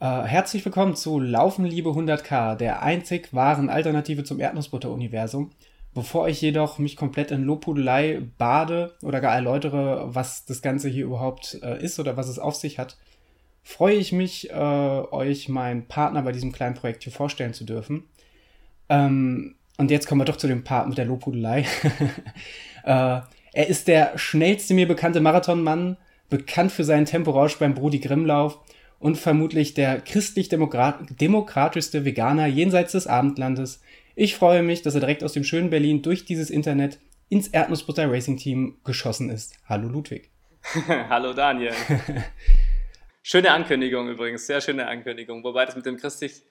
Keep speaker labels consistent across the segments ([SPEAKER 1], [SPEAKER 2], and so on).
[SPEAKER 1] Äh, herzlich willkommen zu Laufen Liebe 100k, der einzig wahren Alternative zum Erdnussbutter-Universum. Bevor ich jedoch mich komplett in Lobhudelei bade oder gar erläutere, was das Ganze hier überhaupt äh, ist oder was es auf sich hat, freue ich mich, äh, euch meinen Partner bei diesem kleinen Projekt hier vorstellen zu dürfen. Ähm, und jetzt kommen wir doch zu dem Part mit der Lobhudelei. er ist der schnellste mir bekannte Marathonmann, bekannt für seinen Temporausch beim Brudi Grimmlauf und vermutlich der christlich-demokratischste Veganer jenseits des Abendlandes. Ich freue mich, dass er direkt aus dem schönen Berlin durch dieses Internet ins Erdnussbutter Racing Team geschossen ist. Hallo Ludwig.
[SPEAKER 2] Hallo Daniel. schöne Ankündigung übrigens, sehr schöne Ankündigung. Wobei das mit dem christlich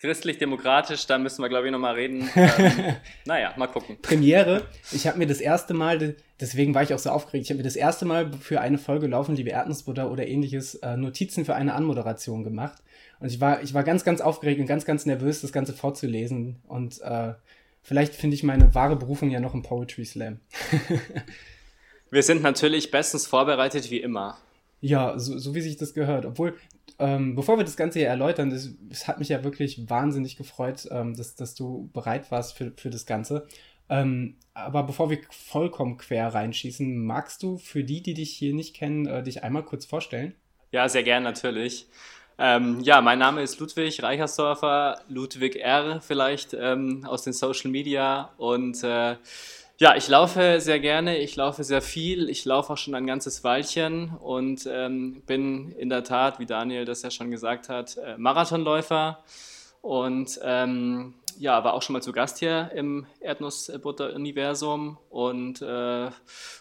[SPEAKER 2] Christlich-demokratisch, da müssen wir, glaube ich, nochmal reden. Ähm, naja, mal gucken.
[SPEAKER 1] Premiere. Ich habe mir das erste Mal, deswegen war ich auch so aufgeregt, ich habe mir das erste Mal für eine Folge Laufen, liebe Erdnussbutter oder ähnliches, äh, Notizen für eine Anmoderation gemacht. Und ich war, ich war ganz, ganz aufgeregt und ganz, ganz nervös, das Ganze vorzulesen. Und äh, vielleicht finde ich meine wahre Berufung ja noch im Poetry Slam.
[SPEAKER 2] wir sind natürlich bestens vorbereitet, wie immer.
[SPEAKER 1] Ja, so, so wie sich das gehört. Obwohl, ähm, bevor wir das Ganze hier erläutern, es hat mich ja wirklich wahnsinnig gefreut, ähm, dass, dass du bereit warst für, für das Ganze. Ähm, aber bevor wir vollkommen quer reinschießen, magst du für die, die dich hier nicht kennen, äh, dich einmal kurz vorstellen?
[SPEAKER 2] Ja, sehr gern natürlich. Ähm, ja, mein Name ist Ludwig Reichersdorfer, Ludwig R. vielleicht ähm, aus den Social Media und äh, ja, ich laufe sehr gerne, ich laufe sehr viel, ich laufe auch schon ein ganzes Weilchen und ähm, bin in der Tat, wie Daniel das ja schon gesagt hat, äh, Marathonläufer und ähm, ja, war auch schon mal zu Gast hier im Erdnussbutter-Universum und äh,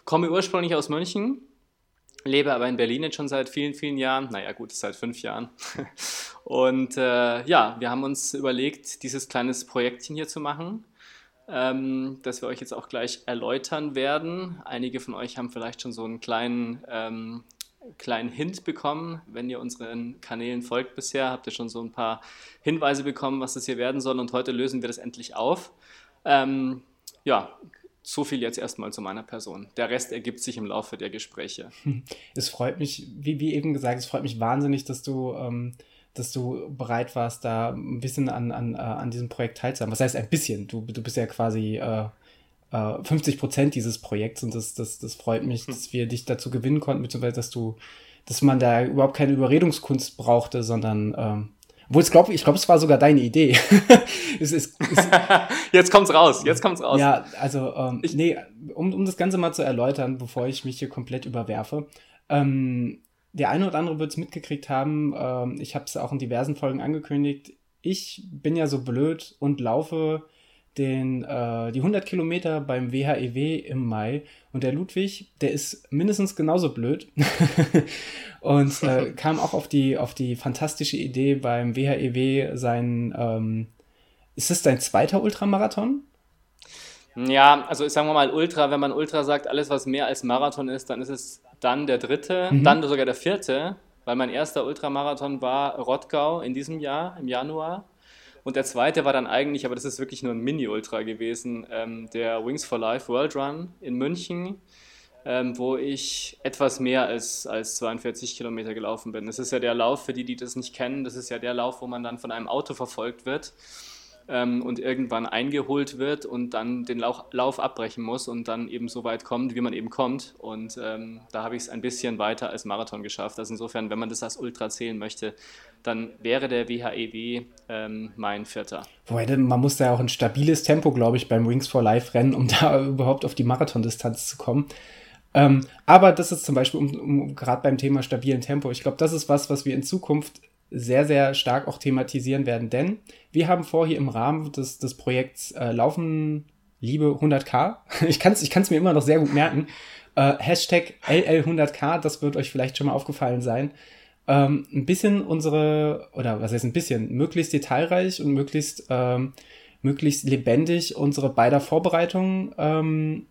[SPEAKER 2] komme ursprünglich aus München, lebe aber in Berlin jetzt schon seit vielen, vielen Jahren, naja gut, seit fünf Jahren. Und äh, ja, wir haben uns überlegt, dieses kleines Projektchen hier zu machen ähm, das wir euch jetzt auch gleich erläutern werden. Einige von euch haben vielleicht schon so einen kleinen, ähm, kleinen Hint bekommen. Wenn ihr unseren Kanälen folgt bisher, habt ihr schon so ein paar Hinweise bekommen, was das hier werden soll. Und heute lösen wir das endlich auf. Ähm, ja, so viel jetzt erstmal zu meiner Person. Der Rest ergibt sich im Laufe der Gespräche.
[SPEAKER 1] Es freut mich, wie, wie eben gesagt, es freut mich wahnsinnig, dass du ähm, dass du bereit warst, da ein bisschen an, an, äh, an diesem Projekt teilzuhaben. Was heißt ein bisschen? Du, du bist ja quasi äh, äh, 50 Prozent dieses Projekts und das, das, das freut mich, hm. dass wir dich dazu gewinnen konnten, beziehungsweise dass du, dass man da überhaupt keine Überredungskunst brauchte, sondern ähm, obwohl ich glaube, ich glaube, es war sogar deine Idee.
[SPEAKER 2] es ist, es jetzt kommt's raus, jetzt kommt's raus.
[SPEAKER 1] Ja, also ähm, ich, nee, um, um das Ganze mal zu erläutern, bevor ich mich hier komplett überwerfe. Ähm, der eine oder andere wird es mitgekriegt haben. Ähm, ich habe es auch in diversen Folgen angekündigt. Ich bin ja so blöd und laufe den, äh, die 100 Kilometer beim WHEW e im Mai. Und der Ludwig, der ist mindestens genauso blöd. und äh, kam auch auf die, auf die fantastische Idee beim WHEW e seinen, ähm, ist es dein zweiter Ultramarathon?
[SPEAKER 2] Ja, also sagen wir mal Ultra, wenn man Ultra sagt, alles was mehr als Marathon ist, dann ist es dann der dritte, mhm. dann sogar der vierte, weil mein erster Ultramarathon war Rottgau in diesem Jahr, im Januar. Und der zweite war dann eigentlich, aber das ist wirklich nur ein Mini-Ultra gewesen, ähm, der Wings for Life World Run in München, ähm, wo ich etwas mehr als, als 42 Kilometer gelaufen bin. Das ist ja der Lauf, für die, die das nicht kennen, das ist ja der Lauf, wo man dann von einem Auto verfolgt wird ähm, und irgendwann eingeholt wird und dann den Lauf, Lauf, abbrechen muss und dann eben so weit kommt, wie man eben kommt. Und ähm, da habe ich es ein bisschen weiter als Marathon geschafft. Also insofern, wenn man das als Ultra zählen möchte, dann wäre der WHEW e ähm, mein vierter.
[SPEAKER 1] Wobei, man muss da ja auch ein stabiles Tempo, glaube ich, beim Wings for Life rennen, um da überhaupt auf die Marathondistanz zu kommen. Ähm, aber das ist zum Beispiel, um, um gerade beim Thema stabilen Tempo, ich glaube, das ist was, was wir in Zukunft sehr, sehr stark auch thematisieren werden, denn wir haben vor, hier im Rahmen des, des Projekts äh, Laufen Liebe 100k, ich kann es ich kann's mir immer noch sehr gut merken, äh, Hashtag LL100k, das wird euch vielleicht schon mal aufgefallen sein, ähm, ein bisschen unsere, oder was heißt ein bisschen, möglichst detailreich und möglichst, ähm, möglichst lebendig unsere beider Vorbereitungen ähm,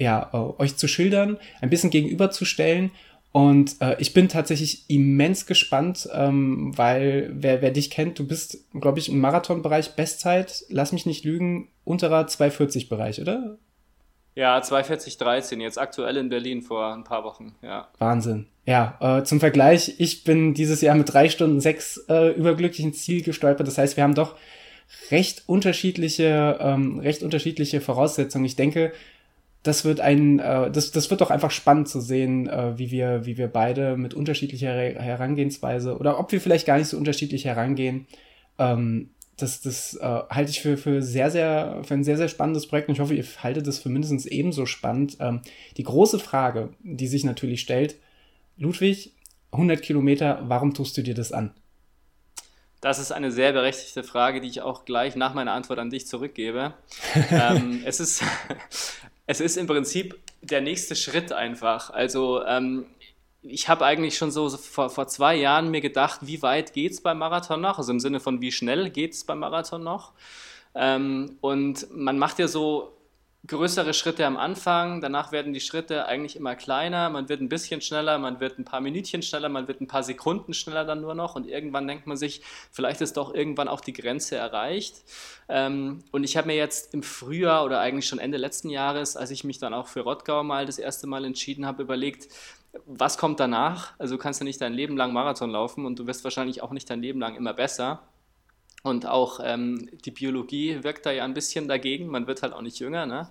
[SPEAKER 1] ja, äh, euch zu schildern, ein bisschen gegenüberzustellen und äh, ich bin tatsächlich immens gespannt, ähm, weil wer, wer dich kennt, du bist, glaube ich, im Marathonbereich Bestzeit, lass mich nicht lügen, unterer 240-Bereich, oder?
[SPEAKER 2] Ja, 240,13, jetzt aktuell in Berlin vor ein paar Wochen, ja.
[SPEAKER 1] Wahnsinn. Ja, äh, zum Vergleich, ich bin dieses Jahr mit drei Stunden sechs äh, überglücklichen Ziel gestolpert. Das heißt, wir haben doch recht unterschiedliche, ähm, recht unterschiedliche Voraussetzungen. Ich denke, das wird ein, äh, das, das wird doch einfach spannend zu sehen, äh, wie wir, wie wir beide mit unterschiedlicher Herangehensweise oder ob wir vielleicht gar nicht so unterschiedlich herangehen. Ähm, das, das äh, halte ich für, für sehr, sehr, für ein sehr, sehr spannendes Projekt und ich hoffe, ihr haltet es für mindestens ebenso spannend. Ähm, die große Frage, die sich natürlich stellt, Ludwig, 100 Kilometer, warum tust du dir das an?
[SPEAKER 2] Das ist eine sehr berechtigte Frage, die ich auch gleich nach meiner Antwort an dich zurückgebe. ähm, es, ist, es ist im Prinzip der nächste Schritt einfach. Also ähm, ich habe eigentlich schon so, vor, vor zwei Jahren mir gedacht, wie weit geht es beim Marathon noch? Also im Sinne von, wie schnell geht es beim Marathon noch? Ähm, und man macht ja so größere Schritte am Anfang, danach werden die Schritte eigentlich immer kleiner, man wird ein bisschen schneller, man wird ein paar Minütchen schneller, man wird ein paar Sekunden schneller dann nur noch und irgendwann denkt man sich, vielleicht ist doch irgendwann auch die Grenze erreicht. Ähm, und ich habe mir jetzt im Frühjahr oder eigentlich schon Ende letzten Jahres, als ich mich dann auch für Rottgau mal das erste Mal entschieden habe, überlegt, was kommt danach? Also du kannst ja nicht dein Leben lang Marathon laufen und du wirst wahrscheinlich auch nicht dein Leben lang immer besser. Und auch ähm, die Biologie wirkt da ja ein bisschen dagegen. Man wird halt auch nicht jünger ne?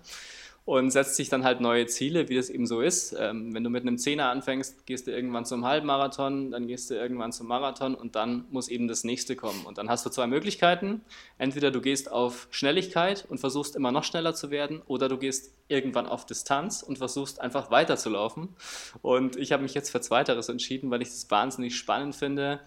[SPEAKER 2] und setzt sich dann halt neue Ziele, wie das eben so ist. Ähm, wenn du mit einem Zehner anfängst, gehst du irgendwann zum Halbmarathon, dann gehst du irgendwann zum Marathon und dann muss eben das nächste kommen. Und dann hast du zwei Möglichkeiten. Entweder du gehst auf Schnelligkeit und versuchst immer noch schneller zu werden oder du gehst irgendwann auf Distanz und versuchst einfach weiterzulaufen. Und ich habe mich jetzt für Zweiteres entschieden, weil ich das wahnsinnig spannend finde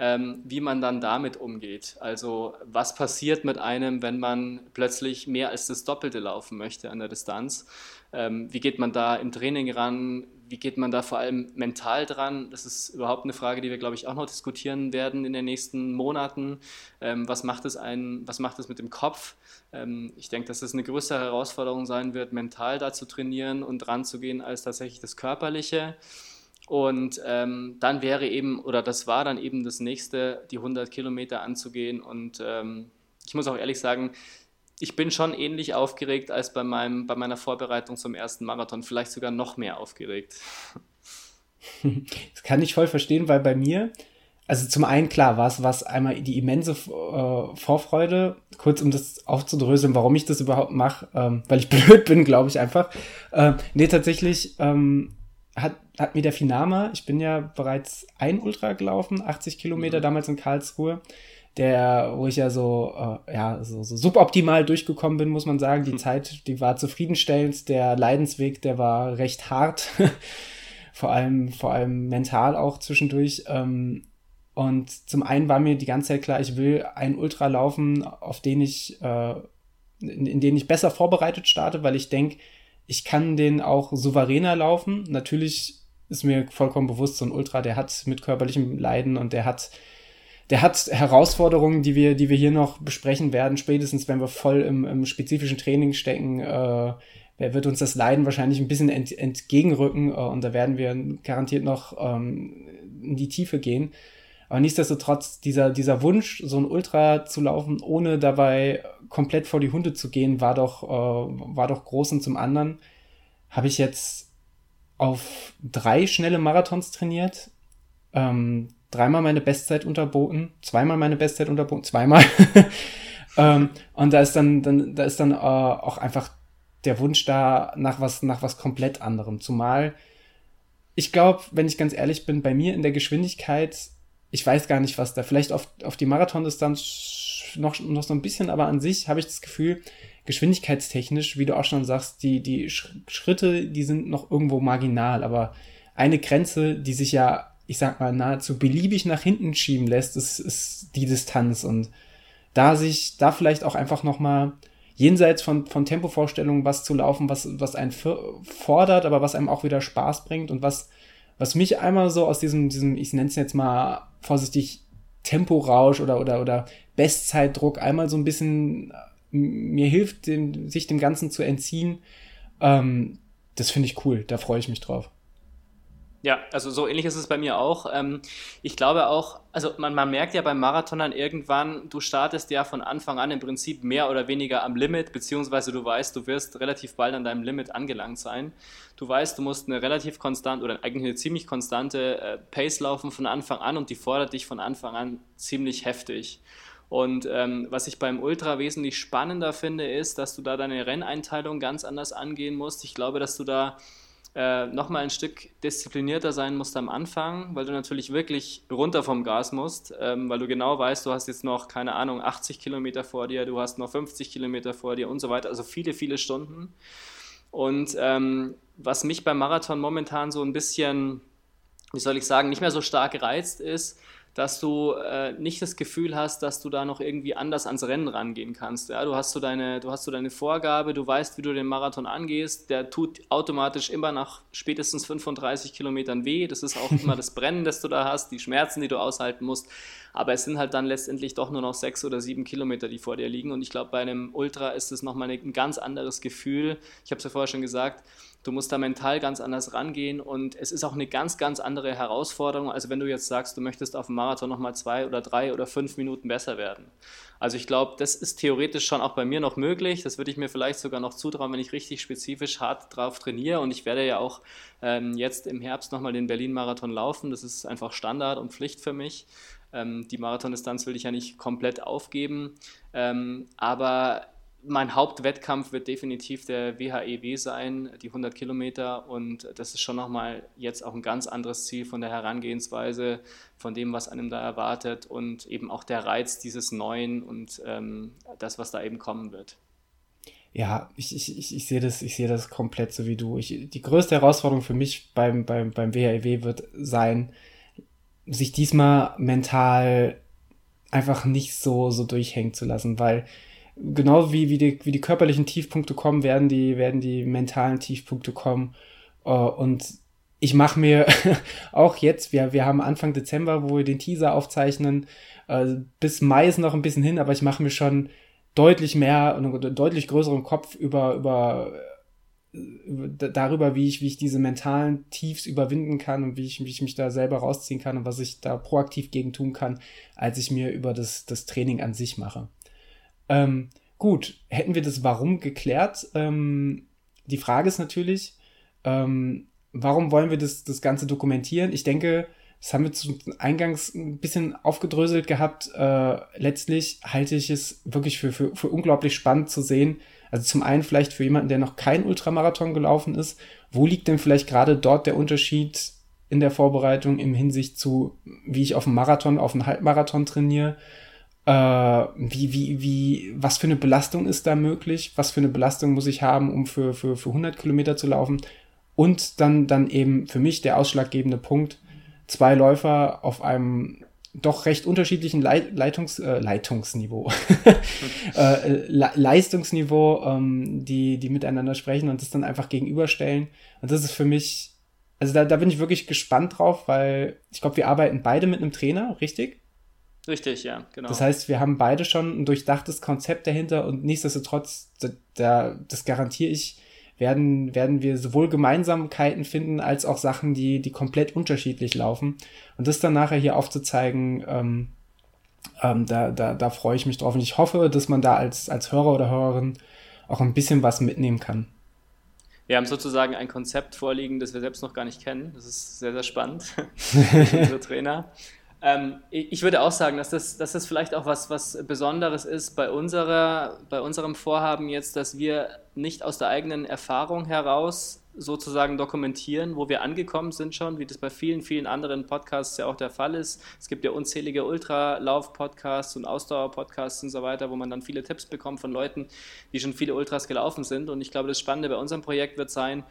[SPEAKER 2] ähm, wie man dann damit umgeht. Also was passiert mit einem, wenn man plötzlich mehr als das Doppelte laufen möchte an der Distanz? Ähm, wie geht man da im Training ran? Wie geht man da vor allem mental dran? Das ist überhaupt eine Frage, die wir, glaube ich, auch noch diskutieren werden in den nächsten Monaten. Ähm, was, macht es ein, was macht es mit dem Kopf? Ähm, ich denke, dass es eine größere Herausforderung sein wird, mental da zu trainieren und dran zu gehen, als tatsächlich das Körperliche. Und ähm, dann wäre eben, oder das war dann eben das nächste, die 100 Kilometer anzugehen. Und ähm, ich muss auch ehrlich sagen, ich bin schon ähnlich aufgeregt als bei, meinem, bei meiner Vorbereitung zum ersten Marathon, vielleicht sogar noch mehr aufgeregt.
[SPEAKER 1] Das kann ich voll verstehen, weil bei mir, also zum einen klar war es einmal die immense äh, Vorfreude, kurz um das aufzudröseln, warum ich das überhaupt mache, ähm, weil ich blöd bin, glaube ich einfach. Äh, nee, tatsächlich ähm, hat, hat mir der Finama, ich bin ja bereits ein Ultra gelaufen, 80 Kilometer mhm. damals in Karlsruhe, der, wo ich ja so, äh, ja, so, so suboptimal durchgekommen bin, muss man sagen. Die mhm. Zeit, die war zufriedenstellend, der Leidensweg, der war recht hart, vor allem, vor allem mental auch zwischendurch. Ähm, und zum einen war mir die ganze Zeit klar, ich will einen Ultra laufen, auf den ich, äh, in, in den ich besser vorbereitet starte, weil ich denke, ich kann den auch souveräner laufen. Natürlich ist mir vollkommen bewusst, so ein Ultra, der hat mit körperlichem Leiden und der hat, der hat Herausforderungen, die wir, die wir hier noch besprechen werden, spätestens wenn wir voll im, im spezifischen Training stecken. Äh, wird uns das Leiden wahrscheinlich ein bisschen ent, entgegenrücken äh, und da werden wir garantiert noch ähm, in die Tiefe gehen. Aber nichtsdestotrotz, dieser, dieser Wunsch, so ein Ultra zu laufen, ohne dabei komplett vor die Hunde zu gehen, war doch, äh, war doch groß. Und zum anderen habe ich jetzt auf drei schnelle Marathons trainiert, ähm, dreimal meine Bestzeit unterboten, zweimal meine Bestzeit unterboten, zweimal. ähm, und da ist dann, dann, da ist dann äh, auch einfach der Wunsch da nach was, nach was komplett anderem. Zumal ich glaube, wenn ich ganz ehrlich bin, bei mir in der Geschwindigkeit ich weiß gar nicht, was da, vielleicht auf, auf die Marathondistanz noch, noch so ein bisschen, aber an sich habe ich das Gefühl, geschwindigkeitstechnisch, wie du auch schon sagst, die, die Schritte, die sind noch irgendwo marginal, aber eine Grenze, die sich ja, ich sag mal, nahezu beliebig nach hinten schieben lässt, ist, ist die Distanz. Und da sich, da vielleicht auch einfach nochmal jenseits von, von Tempovorstellungen was zu laufen, was, was einen fordert, aber was einem auch wieder Spaß bringt und was was mich einmal so aus diesem, diesem ich nenne es jetzt mal vorsichtig, Temporausch oder, oder, oder Bestzeitdruck einmal so ein bisschen mir hilft, dem, sich dem Ganzen zu entziehen. Ähm, das finde ich cool, da freue ich mich drauf.
[SPEAKER 2] Ja, also so ähnlich ist es bei mir auch. Ähm, ich glaube auch, also man, man merkt ja beim Marathon dann irgendwann, du startest ja von Anfang an im Prinzip mehr oder weniger am Limit, beziehungsweise du weißt, du wirst relativ bald an deinem Limit angelangt sein. Du weißt, du musst eine relativ konstante oder eigentlich eine ziemlich konstante äh, Pace laufen von Anfang an und die fordert dich von Anfang an ziemlich heftig. Und ähm, was ich beim Ultra wesentlich spannender finde, ist, dass du da deine Renneinteilung ganz anders angehen musst. Ich glaube, dass du da äh, nochmal ein Stück disziplinierter sein musst am Anfang, weil du natürlich wirklich runter vom Gas musst, ähm, weil du genau weißt, du hast jetzt noch, keine Ahnung, 80 Kilometer vor dir, du hast noch 50 Kilometer vor dir und so weiter, also viele, viele Stunden. Und ähm, was mich beim Marathon momentan so ein bisschen, wie soll ich sagen, nicht mehr so stark reizt, ist, dass du äh, nicht das Gefühl hast, dass du da noch irgendwie anders ans Rennen rangehen kannst. Ja? Du, hast so deine, du hast so deine Vorgabe, du weißt, wie du den Marathon angehst, der tut automatisch immer nach spätestens 35 Kilometern weh. Das ist auch immer das Brennen, das du da hast, die Schmerzen, die du aushalten musst. Aber es sind halt dann letztendlich doch nur noch sechs oder sieben Kilometer, die vor dir liegen. Und ich glaube, bei einem Ultra ist es nochmal ein ganz anderes Gefühl. Ich habe es ja vorher schon gesagt, Du musst da mental ganz anders rangehen und es ist auch eine ganz, ganz andere Herausforderung, als wenn du jetzt sagst, du möchtest auf dem Marathon nochmal zwei oder drei oder fünf Minuten besser werden. Also ich glaube, das ist theoretisch schon auch bei mir noch möglich. Das würde ich mir vielleicht sogar noch zutrauen, wenn ich richtig spezifisch hart drauf trainiere. Und ich werde ja auch ähm, jetzt im Herbst nochmal den Berlin-Marathon laufen. Das ist einfach Standard und Pflicht für mich. Ähm, die Marathondistanz will ich ja nicht komplett aufgeben. Ähm, aber mein Hauptwettkampf wird definitiv der WHEW e sein, die 100 Kilometer. Und das ist schon nochmal jetzt auch ein ganz anderes Ziel von der Herangehensweise, von dem, was einem da erwartet und eben auch der Reiz dieses Neuen und ähm, das, was da eben kommen wird.
[SPEAKER 1] Ja, ich, ich, ich, sehe das, ich das komplett so wie du. Ich, die größte Herausforderung für mich beim, beim, beim WHEW e wird sein, sich diesmal mental einfach nicht so, so durchhängen zu lassen, weil genau wie, wie, die, wie die körperlichen Tiefpunkte kommen, werden die, werden die mentalen Tiefpunkte kommen. Uh, und ich mache mir auch jetzt, wir, wir haben Anfang Dezember, wo wir den Teaser aufzeichnen, uh, bis Mai ist noch ein bisschen hin, aber ich mache mir schon deutlich mehr und einen deutlich größeren Kopf über, über darüber, wie ich, wie ich diese mentalen Tiefs überwinden kann und wie ich, wie ich mich da selber rausziehen kann und was ich da proaktiv gegen tun kann, als ich mir über das, das Training an sich mache. Ähm, gut, hätten wir das Warum geklärt? Ähm, die Frage ist natürlich, ähm, warum wollen wir das, das Ganze dokumentieren? Ich denke, das haben wir zu eingangs ein bisschen aufgedröselt gehabt. Äh, letztlich halte ich es wirklich für, für, für unglaublich spannend zu sehen. Also zum einen vielleicht für jemanden, der noch kein Ultramarathon gelaufen ist, wo liegt denn vielleicht gerade dort der Unterschied in der Vorbereitung im Hinsicht zu, wie ich auf einen Marathon, auf einen Halbmarathon trainiere? Äh, wie, wie, wie, was für eine Belastung ist da möglich? Was für eine Belastung muss ich haben, um für, für, für 100 Kilometer zu laufen? Und dann, dann eben für mich der ausschlaggebende Punkt, zwei Läufer auf einem doch recht unterschiedlichen Leit Leitungs äh, Leitungsniveau, äh, Le Leistungsniveau, ähm, die, die miteinander sprechen und das dann einfach gegenüberstellen. Und das ist für mich, also da, da bin ich wirklich gespannt drauf, weil ich glaube, wir arbeiten beide mit einem Trainer, richtig?
[SPEAKER 2] Richtig, ja, genau.
[SPEAKER 1] Das heißt, wir haben beide schon ein durchdachtes Konzept dahinter und nichtsdestotrotz, da, da, das garantiere ich, werden, werden wir sowohl Gemeinsamkeiten finden, als auch Sachen, die, die komplett unterschiedlich laufen. Und das dann nachher hier aufzuzeigen, ähm, ähm, da, da, da freue ich mich drauf. Und ich hoffe, dass man da als, als Hörer oder Hörerin auch ein bisschen was mitnehmen kann.
[SPEAKER 2] Wir haben sozusagen ein Konzept vorliegen, das wir selbst noch gar nicht kennen. Das ist sehr, sehr spannend unsere Trainer. Ähm, ich würde auch sagen, dass das, dass das vielleicht auch was, was Besonderes ist bei, unserer, bei unserem Vorhaben jetzt, dass wir nicht aus der eigenen Erfahrung heraus sozusagen dokumentieren, wo wir angekommen sind schon, wie das bei vielen, vielen anderen Podcasts ja auch der Fall ist. Es gibt ja unzählige Ultralauf-Podcasts und Ausdauer-Podcasts und so weiter, wo man dann viele Tipps bekommt von Leuten, die schon viele Ultras gelaufen sind. Und ich glaube, das Spannende bei unserem Projekt wird sein,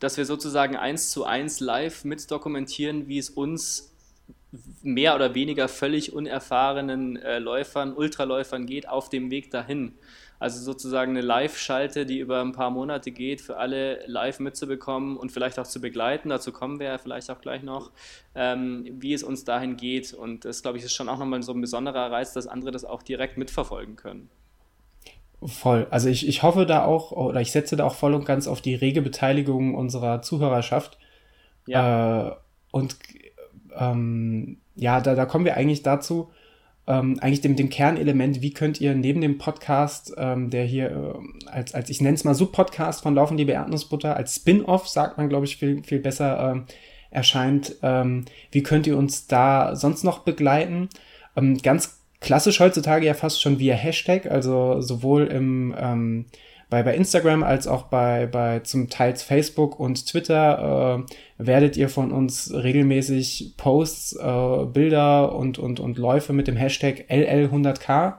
[SPEAKER 2] dass wir sozusagen eins zu eins live mit dokumentieren, wie es uns mehr oder weniger völlig unerfahrenen äh, Läufern, Ultraläufern geht auf dem Weg dahin. Also sozusagen eine Live-Schalte, die über ein paar Monate geht, für alle live mitzubekommen und vielleicht auch zu begleiten. Dazu kommen wir ja vielleicht auch gleich noch, ähm, wie es uns dahin geht. Und das, glaube ich, ist schon auch nochmal so ein besonderer Reiz, dass andere das auch direkt mitverfolgen können.
[SPEAKER 1] Voll. Also ich, ich hoffe da auch, oder ich setze da auch voll und ganz auf die rege Beteiligung unserer Zuhörerschaft. Ja. Äh, und ähm, ja, da, da kommen wir eigentlich dazu, ähm, eigentlich dem, dem Kernelement, wie könnt ihr neben dem Podcast, ähm, der hier äh, als, als ich nenne es mal Sub-Podcast von Laufen liebe Erdnussbutter, als Spin-off, sagt man, glaube ich, viel, viel besser ähm, erscheint, ähm, wie könnt ihr uns da sonst noch begleiten? Ähm, ganz klassisch heutzutage ja fast schon via Hashtag, also sowohl im ähm, bei, bei Instagram als auch bei, bei zum Teils Facebook und Twitter äh, werdet ihr von uns regelmäßig Posts, äh, Bilder und, und, und Läufe mit dem Hashtag LL100k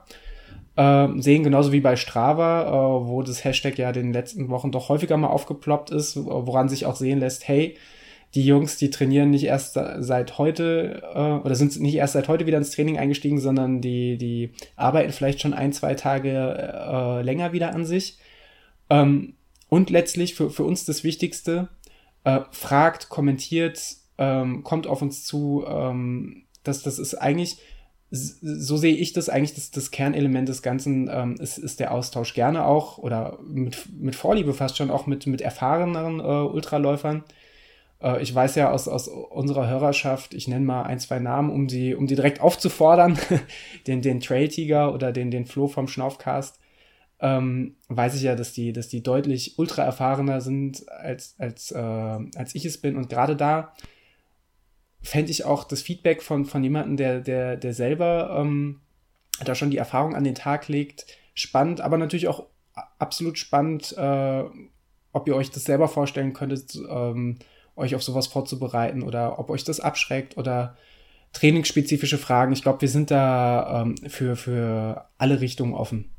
[SPEAKER 1] äh, sehen, genauso wie bei Strava, äh, wo das Hashtag ja in den letzten Wochen doch häufiger mal aufgeploppt ist, woran sich auch sehen lässt, hey, die Jungs, die trainieren nicht erst seit heute äh, oder sind nicht erst seit heute wieder ins Training eingestiegen, sondern die, die arbeiten vielleicht schon ein, zwei Tage äh, länger wieder an sich. Ähm, und letztlich für, für uns das Wichtigste, äh, fragt, kommentiert, ähm, kommt auf uns zu. Ähm, das, das ist eigentlich, so sehe ich das eigentlich, das, das Kernelement des Ganzen ähm, ist, ist der Austausch gerne auch oder mit, mit Vorliebe fast schon auch mit, mit erfahreneren äh, Ultraläufern. Äh, ich weiß ja aus, aus unserer Hörerschaft, ich nenne mal ein, zwei Namen, um die, um die direkt aufzufordern, den, den Trail Tiger oder den, den Flo vom Schnaufcast ähm, weiß ich ja, dass die, dass die deutlich ultra erfahrener sind, als, als, äh, als ich es bin. Und gerade da fände ich auch das Feedback von, von jemandem, der, der, der selber ähm, da schon die Erfahrung an den Tag legt, spannend, aber natürlich auch absolut spannend, äh, ob ihr euch das selber vorstellen könntet, ähm, euch auf sowas vorzubereiten oder ob euch das abschreckt oder trainingsspezifische Fragen. Ich glaube, wir sind da ähm, für, für alle Richtungen offen.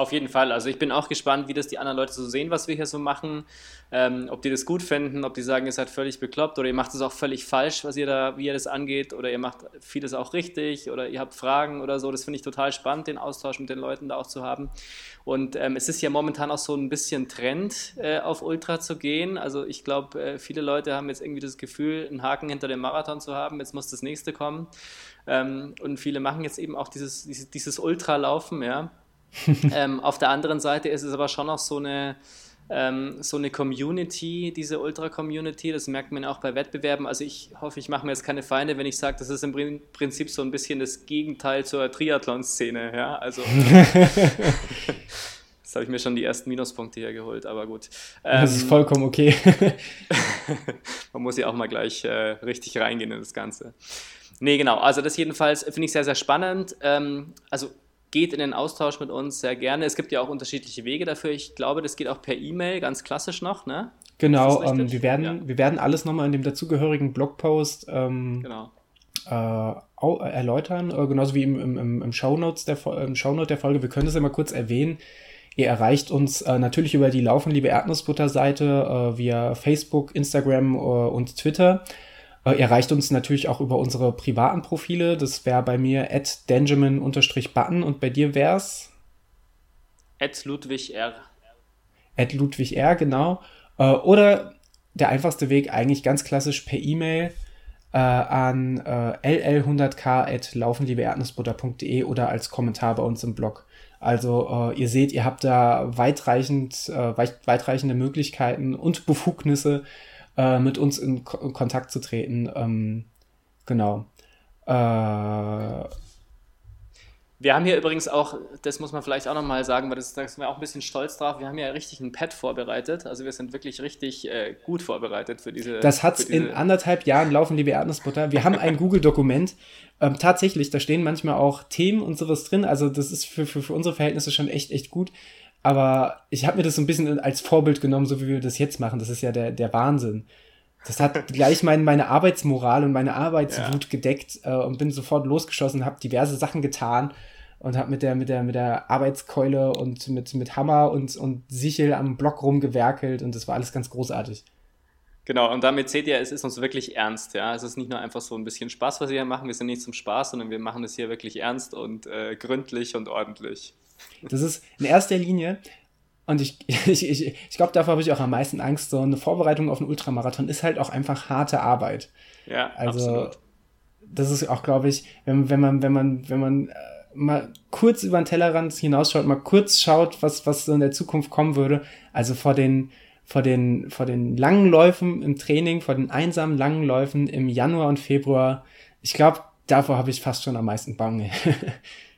[SPEAKER 2] Auf jeden Fall. Also ich bin auch gespannt, wie das die anderen Leute so sehen, was wir hier so machen. Ähm, ob die das gut finden, ob die sagen, ihr seid völlig bekloppt oder ihr macht es auch völlig falsch, was ihr da, wie ihr das angeht, oder ihr macht vieles auch richtig oder ihr habt Fragen oder so. Das finde ich total spannend, den Austausch mit den Leuten da auch zu haben. Und ähm, es ist ja momentan auch so ein bisschen Trend, äh, auf Ultra zu gehen. Also ich glaube, äh, viele Leute haben jetzt irgendwie das Gefühl, einen Haken hinter dem Marathon zu haben. Jetzt muss das nächste kommen. Ähm, und viele machen jetzt eben auch dieses, dieses, dieses Ultralaufen, ja ähm, auf der anderen Seite ist es aber schon noch so eine, ähm, so eine Community, diese Ultra-Community, das merkt man auch bei Wettbewerben. Also ich hoffe, ich mache mir jetzt keine Feinde, wenn ich sage, das ist im Prinzip so ein bisschen das Gegenteil zur Triathlon-Szene. Ja? Also Jetzt habe ich mir schon die ersten Minuspunkte hier geholt, aber gut.
[SPEAKER 1] Ähm, das ist ähm, vollkommen okay.
[SPEAKER 2] man muss ja auch mal gleich äh, richtig reingehen in das Ganze. Nee, genau. Also das jedenfalls finde ich sehr, sehr spannend. Ähm, also geht in den Austausch mit uns sehr gerne. Es gibt ja auch unterschiedliche Wege dafür. Ich glaube, das geht auch per E-Mail, ganz klassisch noch, ne?
[SPEAKER 1] Genau, ähm, wir, werden, ja. wir werden alles nochmal in dem dazugehörigen Blogpost ähm, genau. äh, erläutern, äh, genauso wie im, im, im, Shownotes der, im Shownote der Folge. Wir können das ja mal kurz erwähnen. Ihr erreicht uns äh, natürlich über die Laufen Liebe Erdnussbutter-Seite äh, via Facebook, Instagram äh, und Twitter. Äh, ihr erreicht uns natürlich auch über unsere privaten Profile. Das wäre bei mir at Benjamin-Button und bei dir wär's?
[SPEAKER 2] At Ludwig R.
[SPEAKER 1] At Ludwig R, genau. Äh, oder der einfachste Weg eigentlich ganz klassisch per E-Mail äh, an äh, ll100k.laufenliebeerdnussbutter.de oder als Kommentar bei uns im Blog. Also äh, ihr seht, ihr habt da weitreichend, äh, weit, weitreichende Möglichkeiten und Befugnisse, äh, mit uns in, Ko in, Kontakt zu treten. Ähm, genau. Äh,
[SPEAKER 2] wir haben hier übrigens auch, das muss man vielleicht auch nochmal sagen, weil das, da sind wir auch ein bisschen stolz drauf, wir haben ja richtig ein Pad vorbereitet. Also wir sind wirklich richtig äh, gut vorbereitet für diese.
[SPEAKER 1] Das hat es in anderthalb Jahren laufen, liebe Erdnussbutter. Wir haben ein Google-Dokument. Ähm, tatsächlich, da stehen manchmal auch Themen und sowas drin. Also das ist für, für, für unsere Verhältnisse schon echt, echt gut. Aber ich habe mir das so ein bisschen als Vorbild genommen, so wie wir das jetzt machen. Das ist ja der, der Wahnsinn. Das hat gleich mein, meine Arbeitsmoral und meine Arbeitswut ja. gedeckt äh, und bin sofort losgeschossen, habe diverse Sachen getan und habe mit der, mit, der, mit der Arbeitskeule und mit, mit Hammer und, und Sichel am Block rumgewerkelt und das war alles ganz großartig.
[SPEAKER 2] Genau, und damit seht ihr, es ist uns wirklich ernst. Ja? Es ist nicht nur einfach so ein bisschen Spaß, was wir hier machen. Wir sind nicht zum Spaß, sondern wir machen es hier wirklich ernst und äh, gründlich und ordentlich.
[SPEAKER 1] Das ist in erster Linie, und ich, ich, ich, ich glaube, davor habe ich auch am meisten Angst, so eine Vorbereitung auf einen Ultramarathon ist halt auch einfach harte Arbeit.
[SPEAKER 2] Ja,
[SPEAKER 1] also, absolut. Das ist auch, glaube ich, wenn, wenn man, wenn man, wenn man äh, mal kurz über den Tellerrand hinausschaut, mal kurz schaut, was, was so in der Zukunft kommen würde. Also vor den, vor den, vor den langen Läufen im Training, vor den einsamen langen Läufen im Januar und Februar. Ich glaube, davor habe ich fast schon am meisten Bange.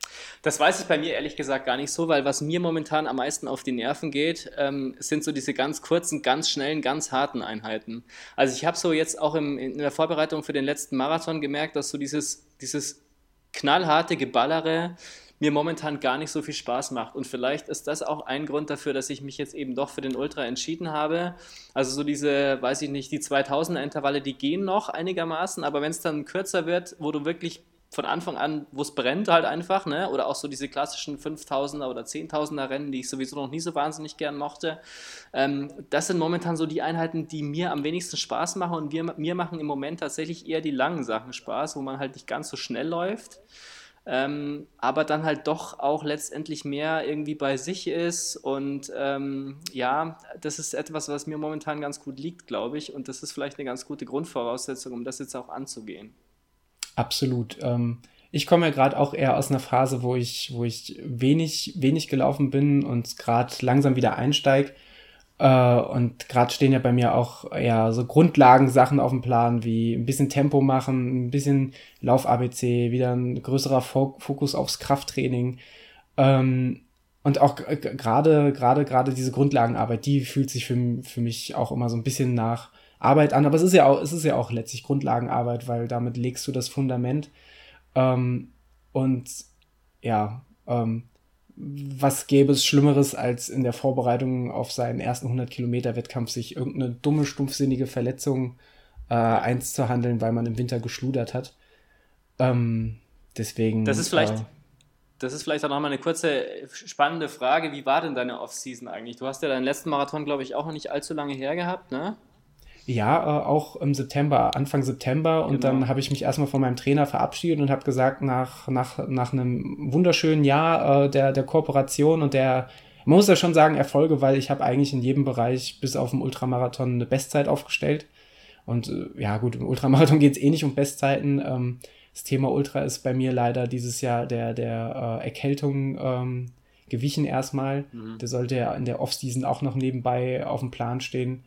[SPEAKER 2] Das weiß ich bei mir ehrlich gesagt gar nicht so, weil was mir momentan am meisten auf die Nerven geht, ähm, sind so diese ganz kurzen, ganz schnellen, ganz harten Einheiten. Also ich habe so jetzt auch im, in der Vorbereitung für den letzten Marathon gemerkt, dass so dieses, dieses knallharte Geballere mir momentan gar nicht so viel Spaß macht. Und vielleicht ist das auch ein Grund dafür, dass ich mich jetzt eben doch für den Ultra entschieden habe. Also so diese, weiß ich nicht, die 2000er Intervalle, die gehen noch einigermaßen, aber wenn es dann kürzer wird, wo du wirklich von Anfang an, wo es brennt halt einfach, ne? oder auch so diese klassischen 5000er oder 10.000er Rennen, die ich sowieso noch nie so wahnsinnig gern mochte. Ähm, das sind momentan so die Einheiten, die mir am wenigsten Spaß machen und wir, mir machen im Moment tatsächlich eher die langen Sachen Spaß, wo man halt nicht ganz so schnell läuft. Ähm, aber dann halt doch auch letztendlich mehr irgendwie bei sich ist. Und ähm, ja, das ist etwas, was mir momentan ganz gut liegt, glaube ich. Und das ist vielleicht eine ganz gute Grundvoraussetzung, um das jetzt auch anzugehen.
[SPEAKER 1] Absolut. Ähm, ich komme ja gerade auch eher aus einer Phase, wo ich, wo ich wenig, wenig gelaufen bin und gerade langsam wieder einsteige. Äh, und gerade stehen ja bei mir auch eher so Grundlagensachen auf dem Plan, wie ein bisschen Tempo machen, ein bisschen Lauf-ABC, wieder ein größerer Fokus aufs Krafttraining. Ähm, und auch gerade, gerade, gerade diese Grundlagenarbeit, die fühlt sich für, für mich auch immer so ein bisschen nach Arbeit an. Aber es ist ja auch, es ist ja auch letztlich Grundlagenarbeit, weil damit legst du das Fundament. Ähm, und ja, ähm, was gäbe es Schlimmeres, als in der Vorbereitung auf seinen ersten 100 Kilometer Wettkampf sich irgendeine dumme, stumpfsinnige Verletzung äh, einzuhandeln, weil man im Winter geschludert hat. Ähm, deswegen.
[SPEAKER 2] Das ist vielleicht. Äh, das ist vielleicht auch nochmal eine kurze, spannende Frage. Wie war denn deine Off-Season eigentlich? Du hast ja deinen letzten Marathon, glaube ich, auch noch nicht allzu lange her gehabt, ne?
[SPEAKER 1] Ja, äh, auch im September, Anfang September. Und genau. dann habe ich mich erstmal von meinem Trainer verabschiedet und habe gesagt, nach, nach, nach einem wunderschönen Jahr äh, der, der Kooperation und der, man muss ja schon sagen, Erfolge, weil ich habe eigentlich in jedem Bereich bis auf den Ultramarathon eine Bestzeit aufgestellt. Und äh, ja, gut, im Ultramarathon geht es eh nicht um Bestzeiten. Ähm, das Thema Ultra ist bei mir leider dieses Jahr der, der äh, Erkältung ähm, gewichen erstmal. Mhm. Der sollte ja in der Offseason auch noch nebenbei auf dem Plan stehen.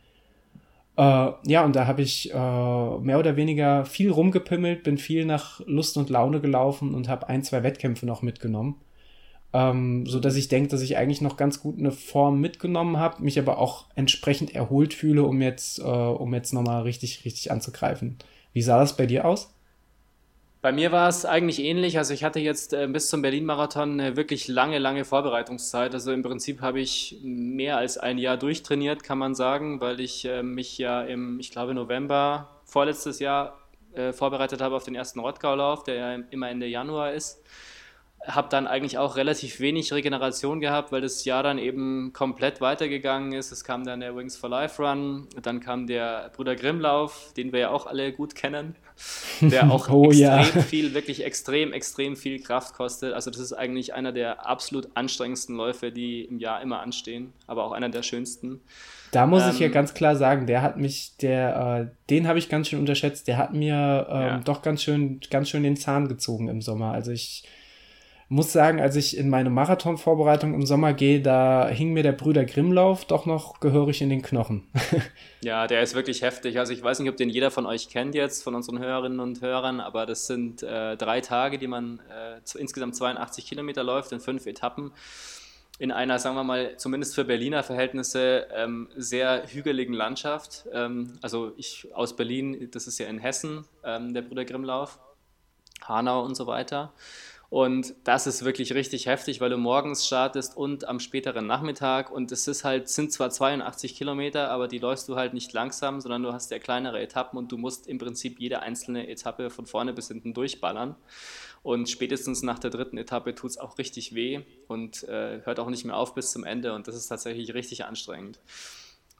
[SPEAKER 1] Äh, ja, und da habe ich äh, mehr oder weniger viel rumgepimmelt, bin viel nach Lust und Laune gelaufen und habe ein, zwei Wettkämpfe noch mitgenommen. Ähm, so dass ich denke, dass ich eigentlich noch ganz gut eine Form mitgenommen habe, mich aber auch entsprechend erholt fühle, um jetzt, äh, um jetzt nochmal richtig, richtig anzugreifen. Wie sah das bei dir aus?
[SPEAKER 2] Bei mir war es eigentlich ähnlich. Also ich hatte jetzt äh, bis zum Berlin-Marathon eine wirklich lange, lange Vorbereitungszeit. Also im Prinzip habe ich mehr als ein Jahr durchtrainiert, kann man sagen, weil ich äh, mich ja im, ich glaube, November vorletztes Jahr äh, vorbereitet habe auf den ersten Rottgaulauf, der ja immer Ende Januar ist habe dann eigentlich auch relativ wenig Regeneration gehabt, weil das Jahr dann eben komplett weitergegangen ist. Es kam dann der Wings for Life Run, dann kam der Bruder Grimm-Lauf, den wir ja auch alle gut kennen, der auch oh, extrem ja. viel, wirklich extrem, extrem viel Kraft kostet. Also das ist eigentlich einer der absolut anstrengendsten Läufe, die im Jahr immer anstehen, aber auch einer der schönsten.
[SPEAKER 1] Da muss ähm, ich ja ganz klar sagen, der hat mich, der, äh, den habe ich ganz schön unterschätzt. Der hat mir ähm, ja. doch ganz schön, ganz schön den Zahn gezogen im Sommer. Also ich muss sagen, als ich in meine Marathonvorbereitung im Sommer gehe, da hing mir der Brüder Grimmlauf doch noch gehörig in den Knochen.
[SPEAKER 2] ja, der ist wirklich heftig. Also ich weiß nicht, ob den jeder von euch kennt jetzt, von unseren Hörerinnen und Hörern, aber das sind äh, drei Tage, die man äh, zu, insgesamt 82 Kilometer läuft in fünf Etappen in einer, sagen wir mal, zumindest für Berliner Verhältnisse ähm, sehr hügeligen Landschaft. Ähm, also ich aus Berlin, das ist ja in Hessen, ähm, der Brüder Grimmlauf, Hanau und so weiter. Und das ist wirklich richtig heftig, weil du morgens startest und am späteren Nachmittag. Und es ist halt, sind zwar 82 Kilometer, aber die läufst du halt nicht langsam, sondern du hast ja kleinere Etappen und du musst im Prinzip jede einzelne Etappe von vorne bis hinten durchballern. Und spätestens nach der dritten Etappe tut es auch richtig weh und äh, hört auch nicht mehr auf bis zum Ende. Und das ist tatsächlich richtig anstrengend.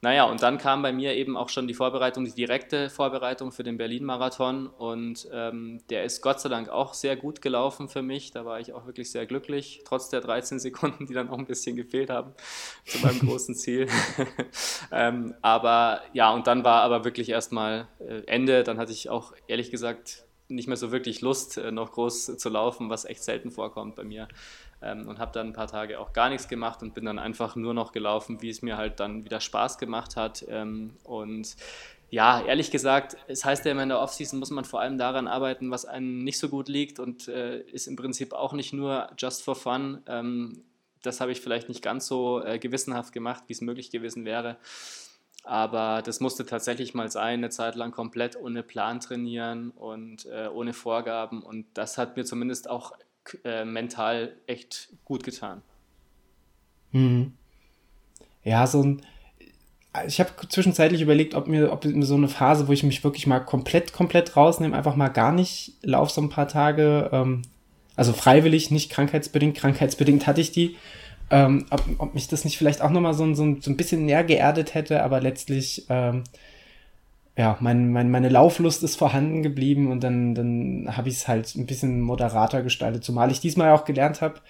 [SPEAKER 2] Naja, und dann kam bei mir eben auch schon die Vorbereitung, die direkte Vorbereitung für den Berlin-Marathon. Und ähm, der ist Gott sei Dank auch sehr gut gelaufen für mich. Da war ich auch wirklich sehr glücklich, trotz der 13 Sekunden, die dann auch ein bisschen gefehlt haben zu meinem großen Ziel. ähm, aber ja, und dann war aber wirklich erstmal äh, Ende. Dann hatte ich auch ehrlich gesagt nicht mehr so wirklich Lust, äh, noch groß zu laufen, was echt selten vorkommt bei mir. Ähm, und habe dann ein paar Tage auch gar nichts gemacht und bin dann einfach nur noch gelaufen, wie es mir halt dann wieder Spaß gemacht hat. Ähm, und ja, ehrlich gesagt, es heißt ja immer in der Offseason muss man vor allem daran arbeiten, was einem nicht so gut liegt und äh, ist im Prinzip auch nicht nur just for fun. Ähm, das habe ich vielleicht nicht ganz so äh, gewissenhaft gemacht, wie es möglich gewesen wäre. Aber das musste tatsächlich mal sein, eine Zeit lang komplett ohne Plan trainieren und äh, ohne Vorgaben. Und das hat mir zumindest auch äh, mental echt gut getan.
[SPEAKER 1] Mhm. Ja, so ein. Ich habe zwischenzeitlich überlegt, ob mir, ob mir so eine Phase, wo ich mich wirklich mal komplett, komplett rausnehme, einfach mal gar nicht laufe, so ein paar Tage. Ähm, also freiwillig, nicht krankheitsbedingt. Krankheitsbedingt hatte ich die. Ähm, ob, ob mich das nicht vielleicht auch nochmal so, so, so ein bisschen näher geerdet hätte, aber letztlich, ähm, ja, mein, mein, meine Lauflust ist vorhanden geblieben und dann, dann habe ich es halt ein bisschen moderater gestaltet, zumal ich diesmal auch gelernt habe,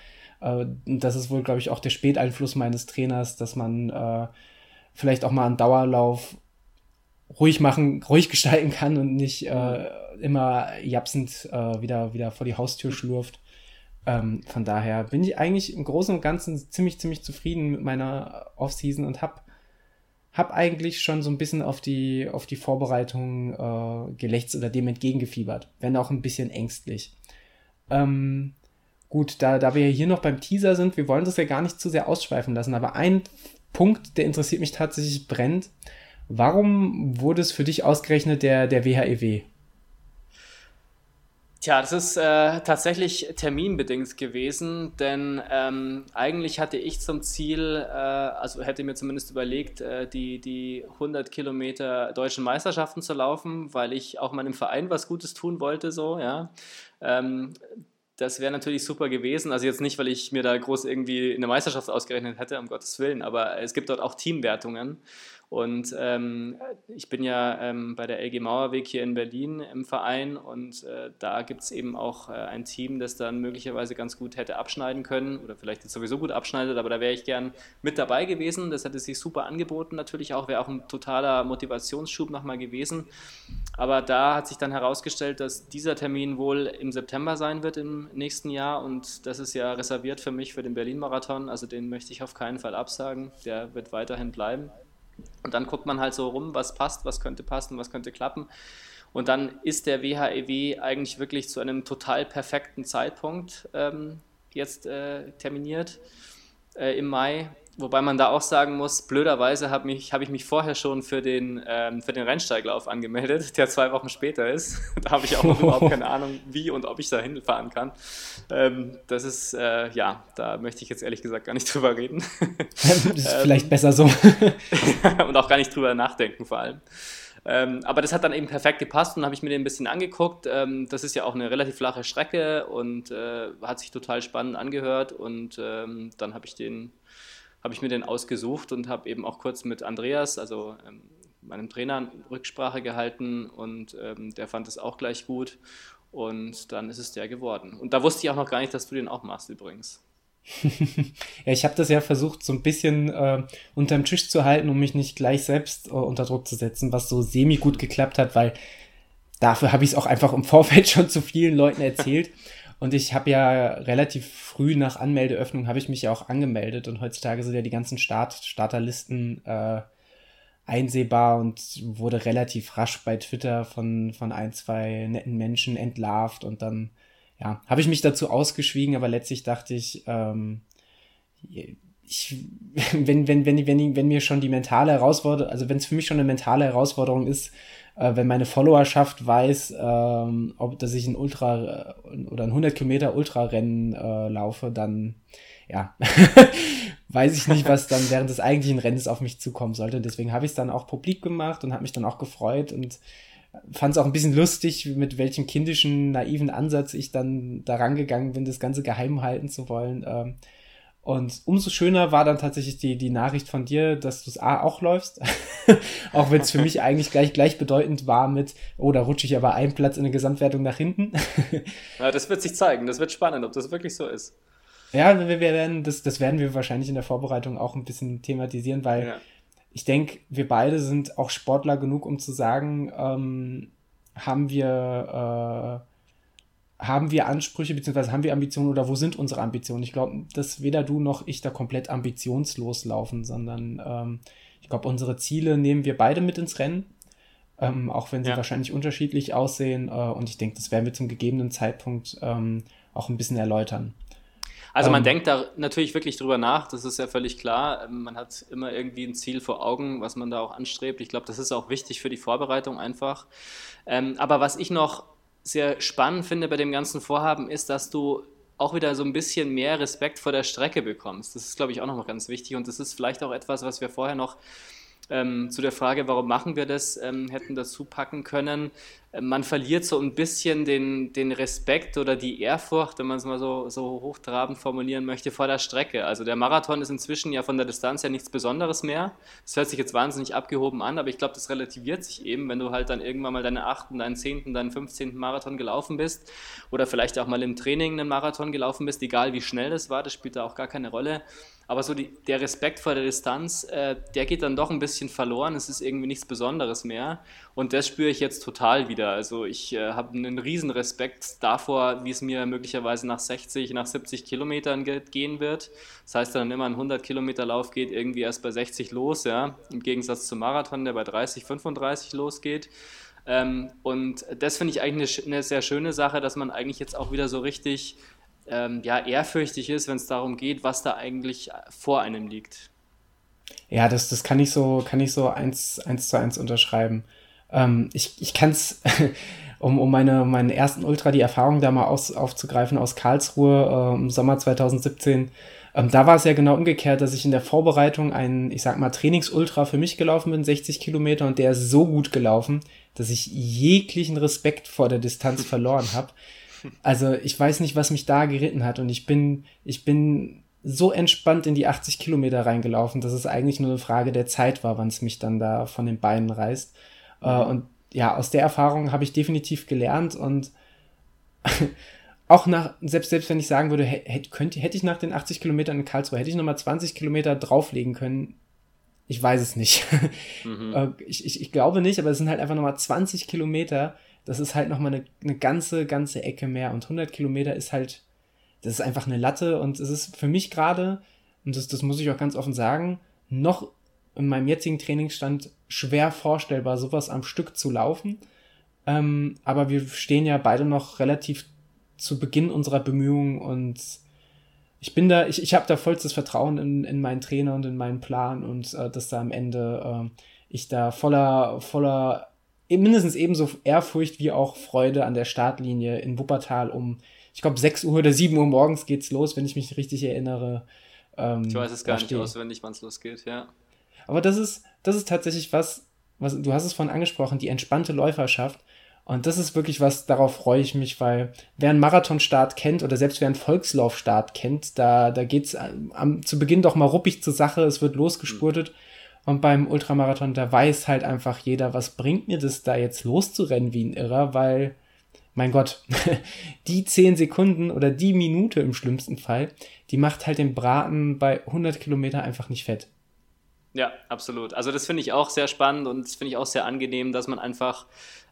[SPEAKER 1] äh, das ist wohl, glaube ich, auch der Späteinfluss meines Trainers, dass man äh, vielleicht auch mal einen Dauerlauf ruhig machen, ruhig gestalten kann und nicht äh, immer japsend äh, wieder, wieder vor die Haustür schlurft. Ähm, von daher bin ich eigentlich im Großen und Ganzen ziemlich, ziemlich zufrieden mit meiner Offseason und habe hab eigentlich schon so ein bisschen auf die, auf die Vorbereitung äh, gelächzt oder dem entgegengefiebert, wenn auch ein bisschen ängstlich. Ähm, gut, da, da wir hier noch beim Teaser sind, wir wollen das ja gar nicht zu sehr ausschweifen lassen, aber ein Punkt, der interessiert mich tatsächlich brennt. Warum wurde es für dich ausgerechnet der, der WHEW?
[SPEAKER 2] Tja, das ist äh, tatsächlich terminbedingt gewesen, denn ähm, eigentlich hatte ich zum Ziel, äh, also hätte mir zumindest überlegt, äh, die, die 100 Kilometer deutschen Meisterschaften zu laufen, weil ich auch meinem Verein was Gutes tun wollte, so, ja. Ähm, das wäre natürlich super gewesen. Also jetzt nicht, weil ich mir da groß irgendwie eine Meisterschaft ausgerechnet hätte, um Gottes Willen, aber es gibt dort auch Teamwertungen. Und ähm, ich bin ja ähm, bei der LG Mauerweg hier in Berlin im Verein und äh, da gibt es eben auch äh, ein Team, das dann möglicherweise ganz gut hätte abschneiden können oder vielleicht jetzt sowieso gut abschneidet, aber da wäre ich gern mit dabei gewesen. Das hätte sich super angeboten natürlich auch, wäre auch ein totaler Motivationsschub nochmal gewesen. Aber da hat sich dann herausgestellt, dass dieser Termin wohl im September sein wird im nächsten Jahr und das ist ja reserviert für mich für den Berlin-Marathon, also den möchte ich auf keinen Fall absagen, der wird weiterhin bleiben. Und dann guckt man halt so rum, was passt, was könnte passen, was könnte klappen. Und dann ist der WHEW e eigentlich wirklich zu einem total perfekten Zeitpunkt ähm, jetzt äh, terminiert äh, im Mai. Wobei man da auch sagen muss, blöderweise habe hab ich mich vorher schon für den, ähm, für den Rennsteiglauf angemeldet, der zwei Wochen später ist. da habe ich auch noch überhaupt keine Ahnung, wie und ob ich da hinfahren kann. Ähm, das ist, äh, ja, da möchte ich jetzt ehrlich gesagt gar nicht drüber reden.
[SPEAKER 1] das ist vielleicht ähm, besser so.
[SPEAKER 2] und auch gar nicht drüber nachdenken vor allem. Ähm, aber das hat dann eben perfekt gepasst und habe ich mir den ein bisschen angeguckt. Ähm, das ist ja auch eine relativ flache Strecke und äh, hat sich total spannend angehört. Und ähm, dann habe ich den habe ich mir den ausgesucht und habe eben auch kurz mit Andreas, also ähm, meinem Trainer, Rücksprache gehalten und ähm, der fand es auch gleich gut und dann ist es der geworden. Und da wusste ich auch noch gar nicht, dass du den auch machst übrigens.
[SPEAKER 1] ja, ich habe das ja versucht, so ein bisschen äh, unterm Tisch zu halten, um mich nicht gleich selbst äh, unter Druck zu setzen, was so semi gut geklappt hat, weil dafür habe ich es auch einfach im Vorfeld schon zu vielen Leuten erzählt. Und ich habe ja relativ früh nach Anmeldeöffnung habe ich mich ja auch angemeldet und heutzutage sind ja die ganzen Start Starterlisten äh, einsehbar und wurde relativ rasch bei Twitter von, von ein, zwei netten Menschen entlarvt und dann, ja, habe ich mich dazu ausgeschwiegen, aber letztlich dachte ich, ähm, ich, wenn, wenn, wenn, wenn, wenn mir schon die mentale Herausforderung, also wenn es für mich schon eine mentale Herausforderung ist, äh, wenn meine Followerschaft weiß, ähm, ob dass ich ein Ultra äh, oder ein 100 Kilometer Ultrarennen äh, laufe, dann ja, weiß ich nicht, was dann während des eigentlichen Rennens auf mich zukommen sollte. Deswegen habe ich es dann auch publik gemacht und habe mich dann auch gefreut und fand es auch ein bisschen lustig, mit welchem kindischen, naiven Ansatz ich dann da rangegangen bin, das Ganze geheim halten zu wollen. Ähm, und umso schöner war dann tatsächlich die, die Nachricht von dir, dass du es A auch läufst. auch wenn es für mich eigentlich gleich gleichbedeutend war mit, oh, da rutsche ich aber einen Platz in der Gesamtwertung nach hinten.
[SPEAKER 2] ja, das wird sich zeigen. Das wird spannend, ob das wirklich so ist.
[SPEAKER 1] Ja, wir werden, das, das werden wir wahrscheinlich in der Vorbereitung auch ein bisschen thematisieren, weil ja. ich denke, wir beide sind auch Sportler genug, um zu sagen, ähm, haben wir, äh, haben wir Ansprüche, beziehungsweise haben wir Ambitionen oder wo sind unsere Ambitionen? Ich glaube, dass weder du noch ich da komplett ambitionslos laufen, sondern ähm, ich glaube, unsere Ziele nehmen wir beide mit ins Rennen, ähm, auch wenn sie ja. wahrscheinlich unterschiedlich aussehen. Äh, und ich denke, das werden wir zum gegebenen Zeitpunkt ähm, auch ein bisschen erläutern.
[SPEAKER 2] Also man ähm, denkt da natürlich wirklich drüber nach, das ist ja völlig klar. Ähm, man hat immer irgendwie ein Ziel vor Augen, was man da auch anstrebt. Ich glaube, das ist auch wichtig für die Vorbereitung einfach. Ähm, aber was ich noch sehr spannend finde bei dem ganzen Vorhaben ist, dass du auch wieder so ein bisschen mehr Respekt vor der Strecke bekommst. Das ist, glaube ich, auch noch ganz wichtig und das ist vielleicht auch etwas, was wir vorher noch ähm, zu der Frage, warum machen wir das, ähm, hätten dazu packen können. Ähm, man verliert so ein bisschen den, den Respekt oder die Ehrfurcht, wenn man es mal so, so hochtrabend formulieren möchte, vor der Strecke. Also der Marathon ist inzwischen ja von der Distanz ja nichts Besonderes mehr. Das hört sich jetzt wahnsinnig abgehoben an, aber ich glaube, das relativiert sich eben, wenn du halt dann irgendwann mal deinen achten, deinen zehnten, deinen fünfzehnten Marathon gelaufen bist oder vielleicht auch mal im Training einen Marathon gelaufen bist, egal wie schnell das war, das spielt da auch gar keine Rolle. Aber so die, der Respekt vor der Distanz, äh, der geht dann doch ein bisschen verloren. Es ist irgendwie nichts Besonderes mehr. Und das spüre ich jetzt total wieder. Also ich äh, habe einen riesen Respekt davor, wie es mir möglicherweise nach 60, nach 70 Kilometern gehen wird. Das heißt dann immer ein 100 Kilometer Lauf geht irgendwie erst bei 60 los, ja, im Gegensatz zum Marathon, der bei 30, 35 losgeht. Ähm, und das finde ich eigentlich eine, eine sehr schöne Sache, dass man eigentlich jetzt auch wieder so richtig ähm, ja, ehrfürchtig ist, wenn es darum geht, was da eigentlich vor einem liegt.
[SPEAKER 1] Ja, das, das kann ich so, kann ich so eins, eins zu eins unterschreiben. Ähm, ich ich kann es, um, um meine, meinen ersten Ultra, die Erfahrung da mal aus, aufzugreifen aus Karlsruhe äh, im Sommer 2017, ähm, da war es ja genau umgekehrt, dass ich in der Vorbereitung einen, ich sag mal, Trainingsultra für mich gelaufen bin, 60 Kilometer, und der ist so gut gelaufen, dass ich jeglichen Respekt vor der Distanz verloren habe. Also ich weiß nicht, was mich da geritten hat und ich bin, ich bin so entspannt in die 80 Kilometer reingelaufen, dass es eigentlich nur eine Frage der Zeit war, wann es mich dann da von den Beinen reißt. Äh, mhm. und ja, aus der Erfahrung habe ich definitiv gelernt und auch nach, selbst, selbst wenn ich sagen würde, hätte, könnte, hätte ich nach den 80 Kilometern in Karlsruhe, hätte ich nochmal 20 Kilometer drauflegen können, ich weiß es nicht. Mhm. Äh, ich, ich, ich glaube nicht, aber es sind halt einfach nochmal 20 Kilometer, das ist halt nochmal eine, eine ganze, ganze Ecke mehr. Und 100 Kilometer ist halt, das ist einfach eine Latte. Und es ist für mich gerade, und das, das muss ich auch ganz offen sagen, noch in meinem jetzigen Trainingsstand schwer vorstellbar, sowas am Stück zu laufen. Ähm, aber wir stehen ja beide noch relativ zu Beginn unserer Bemühungen und ich bin da, ich, ich habe da vollstes Vertrauen in, in meinen Trainer und in meinen Plan und äh, dass da am Ende äh, ich da voller, voller mindestens ebenso Ehrfurcht wie auch Freude an der Startlinie in Wuppertal um, ich glaube, 6 Uhr oder 7 Uhr morgens geht's los, wenn ich mich richtig erinnere.
[SPEAKER 2] Ähm, ich weiß es gar nicht auswendig, wann es losgeht, ja.
[SPEAKER 1] Aber das ist, das ist tatsächlich was, was, du hast es vorhin angesprochen, die entspannte Läuferschaft. Und das ist wirklich was, darauf freue ich mich, weil wer einen Marathonstart kennt oder selbst wer einen Volkslaufstart kennt, da, da geht's am, zu Beginn doch mal ruppig zur Sache, es wird losgespurtet. Mhm. Und beim Ultramarathon, da weiß halt einfach jeder, was bringt mir das da jetzt loszurennen wie ein Irrer, weil, mein Gott, die 10 Sekunden oder die Minute im schlimmsten Fall, die macht halt den Braten bei 100 Kilometer einfach nicht fett.
[SPEAKER 2] Ja, absolut. Also das finde ich auch sehr spannend und das finde ich auch sehr angenehm, dass man einfach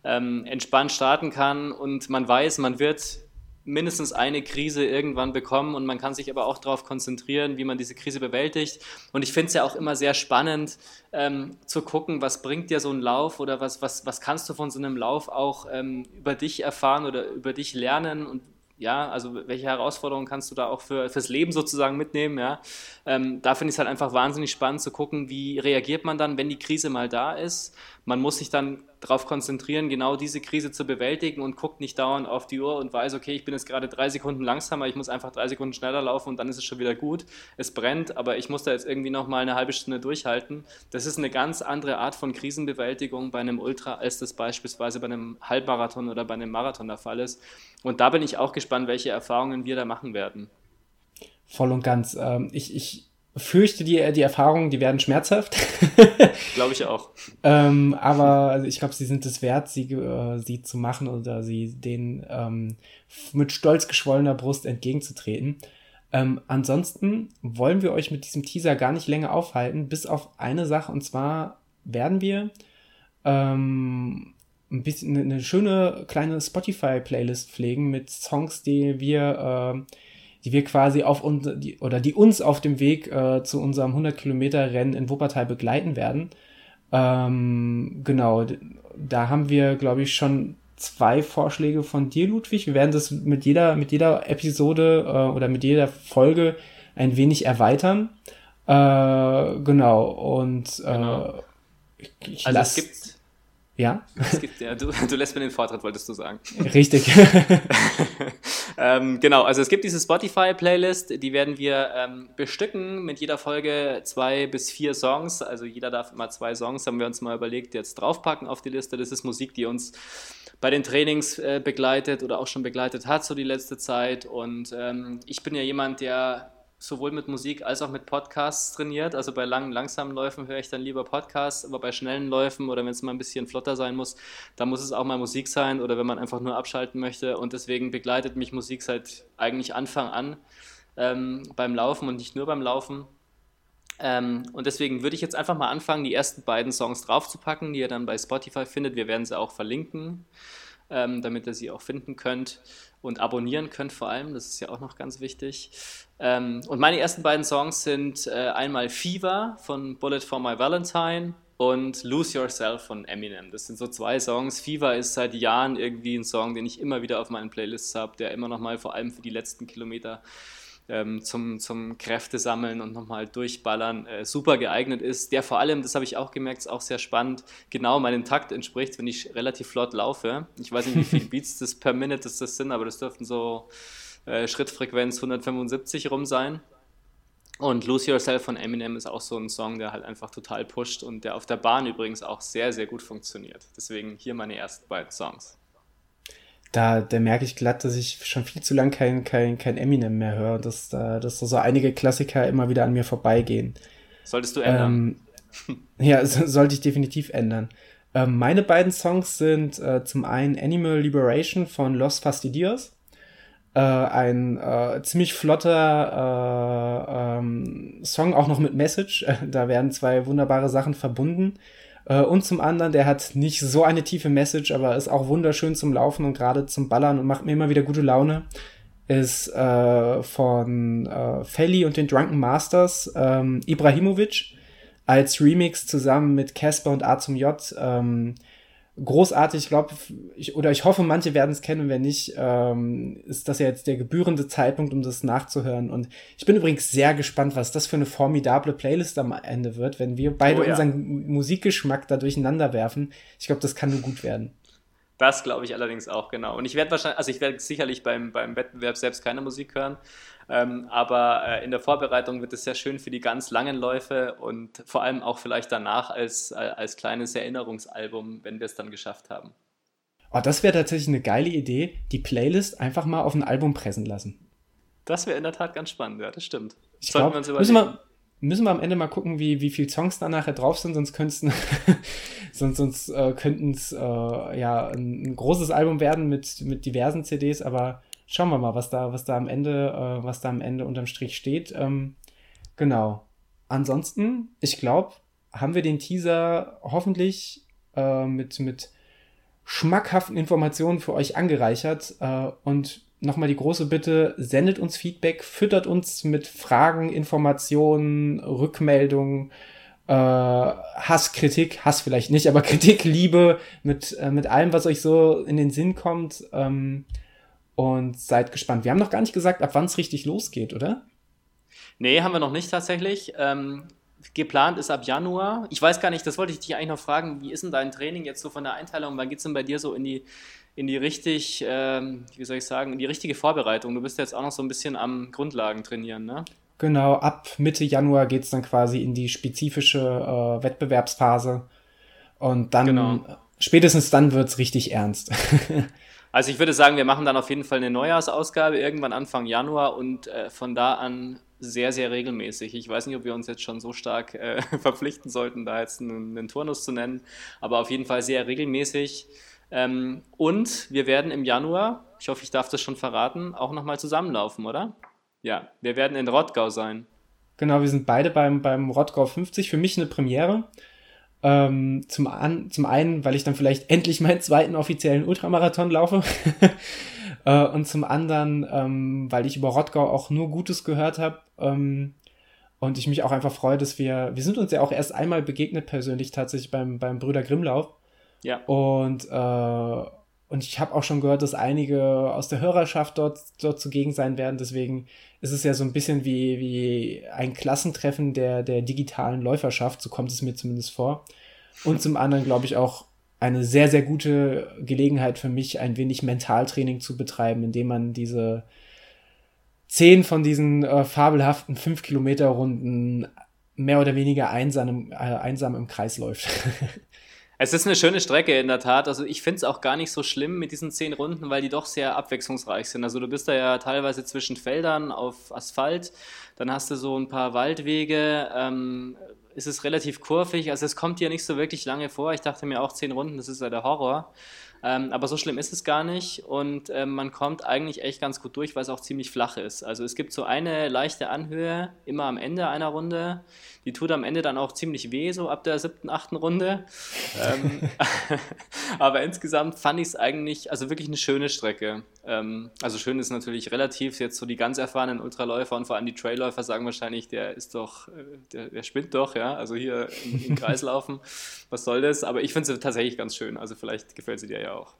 [SPEAKER 2] ähm, entspannt starten kann und man weiß, man wird mindestens eine Krise irgendwann bekommen und man kann sich aber auch darauf konzentrieren, wie man diese Krise bewältigt. Und ich finde es ja auch immer sehr spannend ähm, zu gucken, was bringt dir so ein Lauf oder was, was, was kannst du von so einem Lauf auch ähm, über dich erfahren oder über dich lernen und ja, also welche Herausforderungen kannst du da auch für, fürs Leben sozusagen mitnehmen, ja. Ähm, da finde ich es halt einfach wahnsinnig spannend zu gucken, wie reagiert man dann, wenn die Krise mal da ist. Man muss sich dann darauf konzentrieren, genau diese Krise zu bewältigen und guckt nicht dauernd auf die Uhr und weiß, okay, ich bin jetzt gerade drei Sekunden langsamer, ich muss einfach drei Sekunden schneller laufen und dann ist es schon wieder gut. Es brennt, aber ich muss da jetzt irgendwie nochmal eine halbe Stunde durchhalten. Das ist eine ganz andere Art von Krisenbewältigung bei einem Ultra, als das beispielsweise bei einem Halbmarathon oder bei einem Marathon der Fall ist. Und da bin ich auch gespannt, welche Erfahrungen wir da machen werden.
[SPEAKER 1] Voll und ganz. Ähm, ich, ich fürchte, die, die Erfahrungen, die werden schmerzhaft.
[SPEAKER 2] glaube ich auch.
[SPEAKER 1] ähm, aber also ich glaube, sie sind es wert, sie, äh, sie zu machen oder sie denen ähm, mit stolz geschwollener Brust entgegenzutreten. Ähm, ansonsten wollen wir euch mit diesem Teaser gar nicht länger aufhalten, bis auf eine Sache, und zwar werden wir ähm, ein bisschen eine schöne kleine Spotify-Playlist pflegen mit Songs, die wir, äh, die wir quasi auf uns die, oder die uns auf dem Weg äh, zu unserem 100 Kilometer Rennen in Wuppertal begleiten werden. Ähm, genau, da haben wir, glaube ich, schon zwei Vorschläge von dir, Ludwig. Wir werden das mit jeder, mit jeder Episode äh, oder mit jeder Folge ein wenig erweitern. Äh, genau, und äh, genau.
[SPEAKER 2] ich also lass, es gibt
[SPEAKER 1] ja?
[SPEAKER 2] Es gibt, ja du, du lässt mir den Vortritt, wolltest du sagen.
[SPEAKER 1] Richtig.
[SPEAKER 2] ähm, genau, also es gibt diese Spotify-Playlist, die werden wir ähm, bestücken mit jeder Folge zwei bis vier Songs. Also jeder darf immer zwei Songs, haben wir uns mal überlegt, jetzt draufpacken auf die Liste. Das ist Musik, die uns bei den Trainings äh, begleitet oder auch schon begleitet hat, so die letzte Zeit. Und ähm, ich bin ja jemand, der sowohl mit Musik als auch mit Podcasts trainiert. Also bei langen, langsamen Läufen höre ich dann lieber Podcasts, aber bei schnellen Läufen oder wenn es mal ein bisschen flotter sein muss, da muss es auch mal Musik sein oder wenn man einfach nur abschalten möchte. Und deswegen begleitet mich Musik seit eigentlich Anfang an ähm, beim Laufen und nicht nur beim Laufen. Ähm, und deswegen würde ich jetzt einfach mal anfangen, die ersten beiden Songs draufzupacken, die ihr dann bei Spotify findet. Wir werden sie auch verlinken, ähm, damit ihr sie auch finden könnt und abonnieren könnt vor allem. Das ist ja auch noch ganz wichtig. Ähm, und meine ersten beiden Songs sind äh, einmal Fever von Bullet for My Valentine und Lose Yourself von Eminem. Das sind so zwei Songs. Fever ist seit Jahren irgendwie ein Song, den ich immer wieder auf meinen Playlists habe, der immer noch mal vor allem für die letzten Kilometer ähm, zum, zum Kräfte sammeln und nochmal durchballern äh, super geeignet ist. Der vor allem, das habe ich auch gemerkt, ist auch sehr spannend, genau meinem Takt entspricht, wenn ich relativ flott laufe. Ich weiß nicht, wie viele Beats das per Minute das, das sind, aber das dürften so äh, Schrittfrequenz 175 rum sein. Und Lose Yourself von Eminem ist auch so ein Song, der halt einfach total pusht und der auf der Bahn übrigens auch sehr, sehr gut funktioniert. Deswegen hier meine ersten beiden Songs
[SPEAKER 1] da, da merke ich glatt, dass ich schon viel zu lang kein, kein, kein Eminem mehr höre, dass da, dass so einige Klassiker immer wieder an mir vorbeigehen.
[SPEAKER 2] Solltest du ändern?
[SPEAKER 1] Ähm, ja, so, sollte ich definitiv ändern. Ähm, meine beiden Songs sind äh, zum einen Animal Liberation von Los Fastidios. Äh, ein äh, ziemlich flotter äh, ähm, Song, auch noch mit Message. da werden zwei wunderbare Sachen verbunden. Äh, und zum anderen, der hat nicht so eine tiefe Message, aber ist auch wunderschön zum Laufen und gerade zum Ballern und macht mir immer wieder gute Laune. Ist äh, von äh, Felly und den Drunken Masters ähm, Ibrahimovic als Remix zusammen mit Casper und A zum J. Ähm, großartig. Ich glaube, ich, oder ich hoffe, manche werden es kennen. Wenn nicht, ähm, ist das ja jetzt der gebührende Zeitpunkt, um das nachzuhören. Und ich bin übrigens sehr gespannt, was das für eine formidable Playlist am Ende wird, wenn wir beide oh, ja. unseren Musikgeschmack da durcheinander werfen. Ich glaube, das kann nur gut werden.
[SPEAKER 2] Das glaube ich allerdings auch, genau. Und ich werde wahrscheinlich, also ich werde sicherlich beim, beim Wettbewerb selbst keine Musik hören, ähm, aber äh, in der Vorbereitung wird es sehr schön für die ganz langen Läufe und vor allem auch vielleicht danach als, äh, als kleines Erinnerungsalbum, wenn wir es dann geschafft haben.
[SPEAKER 1] Oh, das wäre tatsächlich eine geile Idee, die Playlist einfach mal auf ein Album pressen lassen.
[SPEAKER 2] Das wäre in der Tat ganz spannend, ja, das stimmt.
[SPEAKER 1] Ich glaub, wir uns müssen wir, müssen wir am Ende mal gucken, wie, wie viele Songs da nachher drauf sind, sonst könnten sonst, sonst äh, könnten es äh, ja ein, ein, großes Album werden mit, mit diversen CDs, aber schauen wir mal, was da, was da am Ende, äh, was da am Ende unterm Strich steht. Ähm, genau. Ansonsten, ich glaube, haben wir den Teaser hoffentlich äh, mit, mit schmackhaften Informationen für euch angereichert. Äh, und nochmal die große Bitte, sendet uns Feedback, füttert uns mit Fragen, Informationen, Rückmeldungen, äh, Hass, Kritik, Hass vielleicht nicht, aber Kritik, Liebe, mit, äh, mit allem, was euch so in den Sinn kommt. Ähm, und seid gespannt. Wir haben noch gar nicht gesagt, ab wann es richtig losgeht, oder?
[SPEAKER 2] Nee, haben wir noch nicht tatsächlich. Ähm, geplant ist ab Januar. Ich weiß gar nicht, das wollte ich dich eigentlich noch fragen. Wie ist denn dein Training jetzt so von der Einteilung? Wann geht es denn bei dir so in die, in die richtig, ähm, wie soll ich sagen, in die richtige Vorbereitung? Du bist jetzt auch noch so ein bisschen am Grundlagen trainieren, ne?
[SPEAKER 1] Genau, ab Mitte Januar geht es dann quasi in die spezifische äh, Wettbewerbsphase. Und dann, genau. spätestens dann wird es richtig ernst.
[SPEAKER 2] Also ich würde sagen, wir machen dann auf jeden Fall eine Neujahrsausgabe irgendwann Anfang Januar und äh, von da an sehr, sehr regelmäßig. Ich weiß nicht, ob wir uns jetzt schon so stark äh, verpflichten sollten, da jetzt einen, einen, Turnus zu nennen, aber auf jeden Fall sehr regelmäßig. Ähm, und wir werden im Januar, ich hoffe, ich darf das schon verraten, auch nochmal zusammenlaufen, oder? Ja, wir werden in Rottgau sein.
[SPEAKER 1] Genau, wir sind beide beim, beim Rottgau 50. Für mich eine Premiere. Ähm, zum, an, zum einen, weil ich dann vielleicht endlich meinen zweiten offiziellen Ultramarathon laufe. äh, und zum anderen, ähm, weil ich über Rottgau auch nur Gutes gehört habe. Ähm, und ich mich auch einfach freue, dass wir, wir sind uns ja auch erst einmal begegnet persönlich tatsächlich beim, beim Brüder Grimmlauf. Ja. Und, äh, und ich habe auch schon gehört, dass einige aus der Hörerschaft dort, dort zugegen sein werden. Deswegen ist es ja so ein bisschen wie, wie ein Klassentreffen der, der digitalen Läuferschaft. So kommt es mir zumindest vor. Und zum anderen glaube ich auch eine sehr, sehr gute Gelegenheit für mich, ein wenig Mentaltraining zu betreiben, indem man diese zehn von diesen äh, fabelhaften fünf Kilometer Runden mehr oder weniger einsam, äh, einsam im Kreis läuft.
[SPEAKER 2] Es ist eine schöne Strecke in der Tat. Also ich finde es auch gar nicht so schlimm mit diesen zehn Runden, weil die doch sehr abwechslungsreich sind. Also du bist da ja teilweise zwischen Feldern auf Asphalt, dann hast du so ein paar Waldwege, ähm, ist es relativ kurvig. Also es kommt dir nicht so wirklich lange vor. Ich dachte mir auch zehn Runden, das ist ja der Horror. Ähm, aber so schlimm ist es gar nicht und ähm, man kommt eigentlich echt ganz gut durch, weil es auch ziemlich flach ist. Also es gibt so eine leichte Anhöhe immer am Ende einer Runde. Die tut am Ende dann auch ziemlich weh, so ab der siebten, achten Runde. ähm, aber insgesamt fand ich es eigentlich, also wirklich eine schöne Strecke. Ähm, also schön ist natürlich relativ, jetzt so die ganz erfahrenen Ultraläufer und vor allem die Trailläufer sagen wahrscheinlich, der ist doch, äh, der, der spinnt doch, ja. Also hier im, im Kreis laufen, was soll das? Aber ich finde sie tatsächlich ganz schön. Also vielleicht gefällt sie dir ja auch.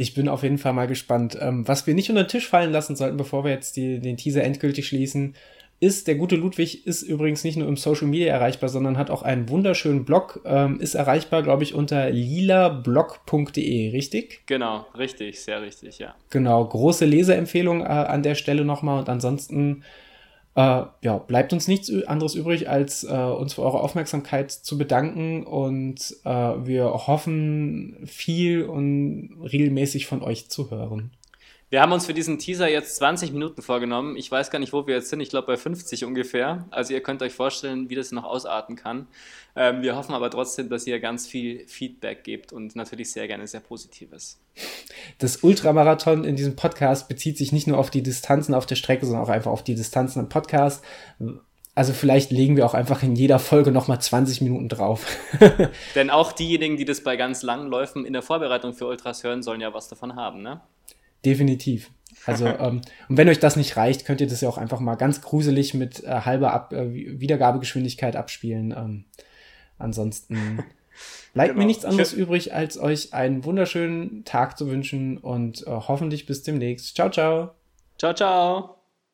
[SPEAKER 1] Ich bin auf jeden Fall mal gespannt. Ähm, was wir nicht unter den Tisch fallen lassen sollten, bevor wir jetzt die, den Teaser endgültig schließen, ist, der gute Ludwig ist übrigens nicht nur im Social Media erreichbar, sondern hat auch einen wunderschönen Blog, ähm, ist erreichbar, glaube ich, unter lilablog.de, richtig?
[SPEAKER 2] Genau, richtig, sehr richtig, ja.
[SPEAKER 1] Genau, große Leseempfehlung äh, an der Stelle nochmal und ansonsten äh, ja, bleibt uns nichts anderes übrig, als äh, uns für eure Aufmerksamkeit zu bedanken und äh, wir hoffen, viel und regelmäßig von euch zu hören.
[SPEAKER 2] Wir haben uns für diesen Teaser jetzt 20 Minuten vorgenommen. Ich weiß gar nicht, wo wir jetzt sind. Ich glaube bei 50 ungefähr. Also ihr könnt euch vorstellen, wie das noch ausarten kann. Ähm, wir hoffen aber trotzdem, dass ihr ganz viel Feedback gebt und natürlich sehr gerne sehr Positives.
[SPEAKER 1] Das Ultramarathon in diesem Podcast bezieht sich nicht nur auf die Distanzen auf der Strecke, sondern auch einfach auf die Distanzen im Podcast. Also vielleicht legen wir auch einfach in jeder Folge nochmal 20 Minuten drauf.
[SPEAKER 2] Denn auch diejenigen, die das bei ganz langen Läufen in der Vorbereitung für Ultras hören, sollen ja was davon haben, ne?
[SPEAKER 1] Definitiv. Also, ähm, und wenn euch das nicht reicht, könnt ihr das ja auch einfach mal ganz gruselig mit äh, halber Ab äh, Wiedergabegeschwindigkeit abspielen. Ähm, ansonsten bleibt genau. mir nichts anderes übrig, als euch einen wunderschönen Tag zu wünschen und äh, hoffentlich bis demnächst. Ciao, ciao.
[SPEAKER 2] Ciao, ciao.